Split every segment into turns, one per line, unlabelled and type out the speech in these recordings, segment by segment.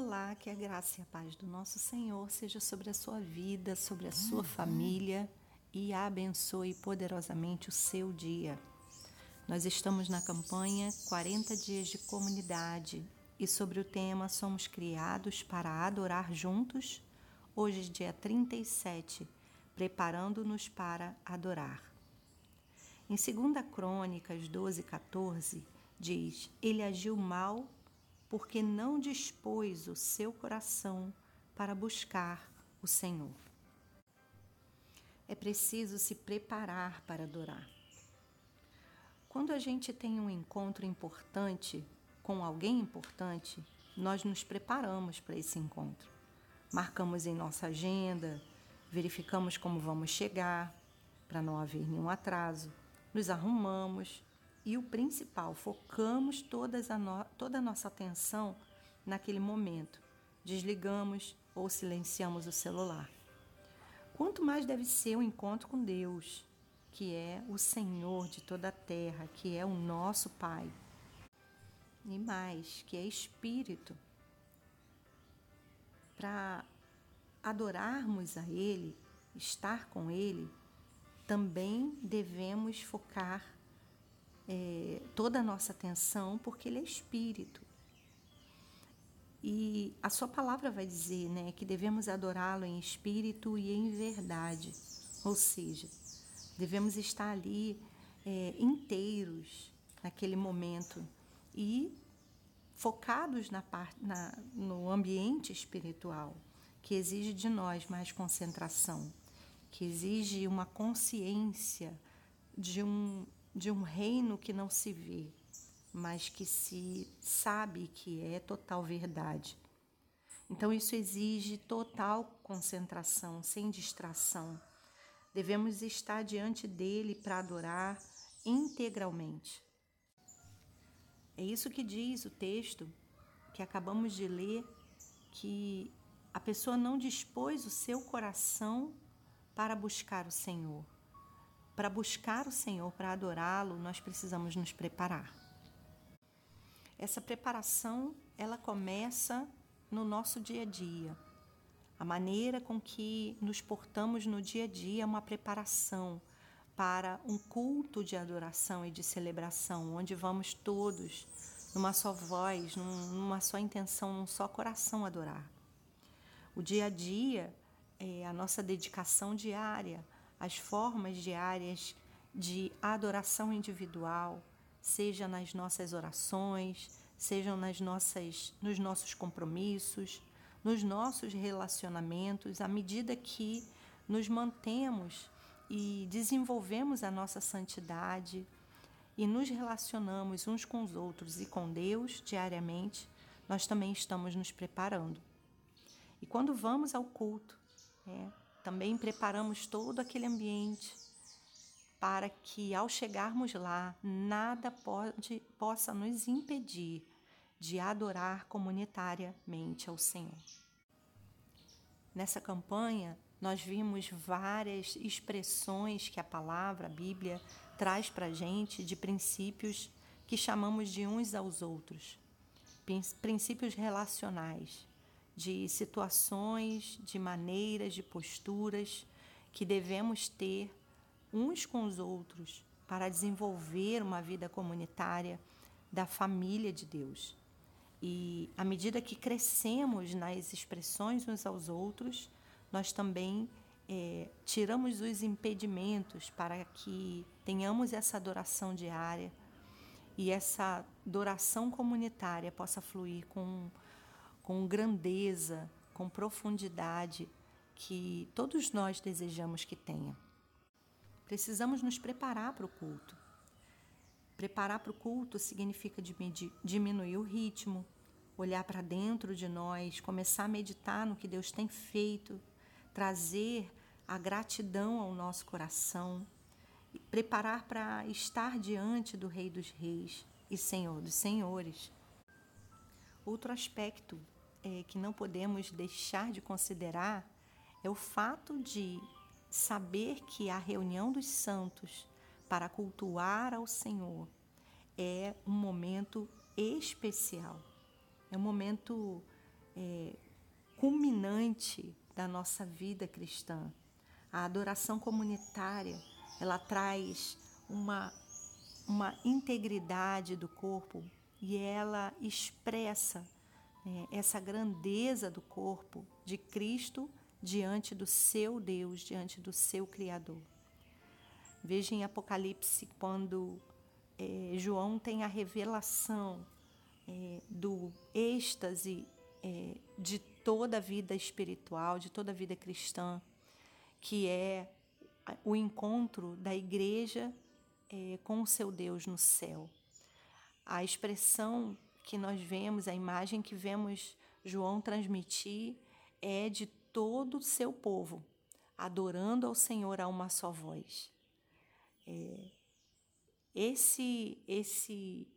Olá, que a graça e a paz do nosso Senhor seja sobre a sua vida, sobre a sua família e abençoe poderosamente o seu dia. Nós estamos na campanha 40 Dias de Comunidade e sobre o tema Somos Criados para Adorar Juntos, hoje, dia 37, preparando-nos para adorar. Em 2 Crônicas 12, 14, diz: Ele agiu mal porque não dispôs o seu coração para buscar o Senhor. É preciso se preparar para adorar. Quando a gente tem um encontro importante com alguém importante, nós nos preparamos para esse encontro. Marcamos em nossa agenda, verificamos como vamos chegar, para não haver nenhum atraso, nos arrumamos, e o principal, focamos todas no, toda a nossa atenção naquele momento. Desligamos ou silenciamos o celular. Quanto mais deve ser o encontro com Deus, que é o Senhor de toda a terra, que é o nosso Pai. E mais, que é Espírito. Para adorarmos a Ele, estar com Ele, também devemos focar é, toda a nossa atenção, porque Ele é Espírito. E a Sua palavra vai dizer né, que devemos adorá-lo em espírito e em verdade, ou seja, devemos estar ali é, inteiros naquele momento e focados na na, no ambiente espiritual, que exige de nós mais concentração, que exige uma consciência de um de um reino que não se vê, mas que se sabe que é total verdade. Então, isso exige total concentração, sem distração. Devemos estar diante dele para adorar integralmente. É isso que diz o texto que acabamos de ler, que a pessoa não dispôs o seu coração para buscar o Senhor. Para buscar o Senhor, para adorá-lo, nós precisamos nos preparar. Essa preparação, ela começa no nosso dia a dia. A maneira com que nos portamos no dia a dia é uma preparação para um culto de adoração e de celebração, onde vamos todos numa só voz, numa só intenção, num só coração adorar. O dia a dia é a nossa dedicação diária as formas diárias de adoração individual, seja nas nossas orações, sejam nas nossas, nos nossos compromissos, nos nossos relacionamentos, à medida que nos mantemos e desenvolvemos a nossa santidade e nos relacionamos uns com os outros e com Deus diariamente, nós também estamos nos preparando. E quando vamos ao culto, é, também preparamos todo aquele ambiente para que ao chegarmos lá, nada pode, possa nos impedir de adorar comunitariamente ao Senhor. Nessa campanha, nós vimos várias expressões que a palavra, a Bíblia, traz para a gente de princípios que chamamos de uns aos outros, princípios relacionais de situações, de maneiras, de posturas que devemos ter uns com os outros para desenvolver uma vida comunitária da família de Deus. E à medida que crescemos nas expressões uns aos outros, nós também é, tiramos os impedimentos para que tenhamos essa adoração diária e essa adoração comunitária possa fluir com com grandeza, com profundidade que todos nós desejamos que tenha. Precisamos nos preparar para o culto. Preparar para o culto significa diminuir o ritmo, olhar para dentro de nós, começar a meditar no que Deus tem feito, trazer a gratidão ao nosso coração, preparar para estar diante do Rei dos Reis e Senhor dos Senhores. Outro aspecto é, que não podemos deixar de considerar é o fato de saber que a reunião dos santos para cultuar ao Senhor é um momento especial, é um momento é, culminante da nossa vida cristã. A adoração comunitária, ela traz uma, uma integridade do corpo e ela expressa né, essa grandeza do corpo de Cristo diante do seu Deus, diante do seu Criador. Veja em Apocalipse quando é, João tem a revelação é, do êxtase é, de toda a vida espiritual, de toda a vida cristã, que é o encontro da igreja é, com o seu Deus no céu. A expressão que nós vemos, a imagem que vemos João transmitir é de todo o seu povo, adorando ao Senhor a uma só voz. É, esse, esse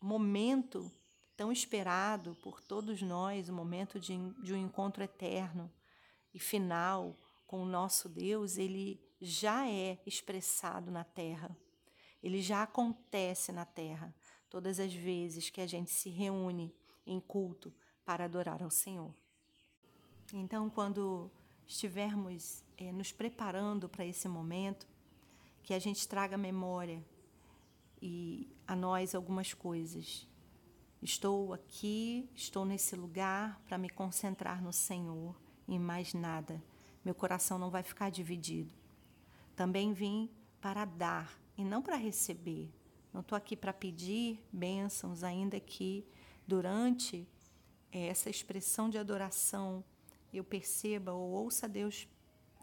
momento tão esperado por todos nós, o momento de, de um encontro eterno e final com o nosso Deus, ele já é expressado na terra. Ele já acontece na terra todas as vezes que a gente se reúne em culto para adorar ao Senhor. Então, quando estivermos é, nos preparando para esse momento, que a gente traga memória e a nós algumas coisas. Estou aqui, estou nesse lugar para me concentrar no Senhor e mais nada. Meu coração não vai ficar dividido. Também vim para dar e não para receber. Não estou aqui para pedir bênçãos, ainda que durante eh, essa expressão de adoração eu perceba ou ouça Deus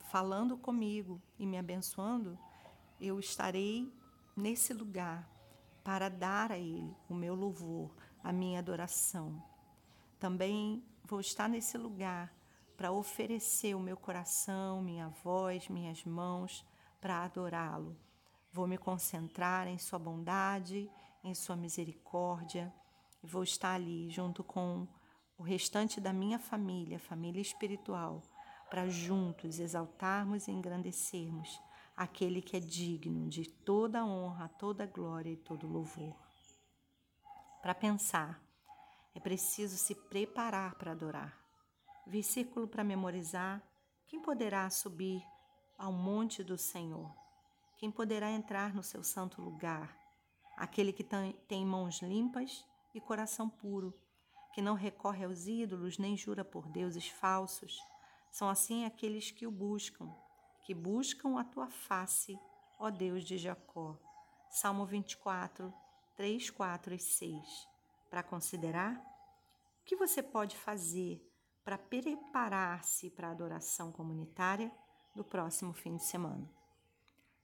falando comigo e me abençoando, eu estarei nesse lugar para dar a Ele o meu louvor, a minha adoração. Também vou estar nesse lugar para oferecer o meu coração, minha voz, minhas mãos para adorá-lo. Vou me concentrar em Sua bondade, em Sua misericórdia, e vou estar ali junto com o restante da minha família, família espiritual, para juntos exaltarmos e engrandecermos aquele que é digno de toda honra, toda glória e todo louvor. Para pensar, é preciso se preparar para adorar. Versículo para memorizar: quem poderá subir ao monte do Senhor? Quem poderá entrar no seu santo lugar? Aquele que tem mãos limpas e coração puro que não recorre aos ídolos nem jura por deuses falsos. São assim aqueles que o buscam, que buscam a tua face, ó Deus de Jacó. Salmo 24, 3, 4 e 6. Para considerar, o que você pode fazer para preparar-se para a adoração comunitária do próximo fim de semana?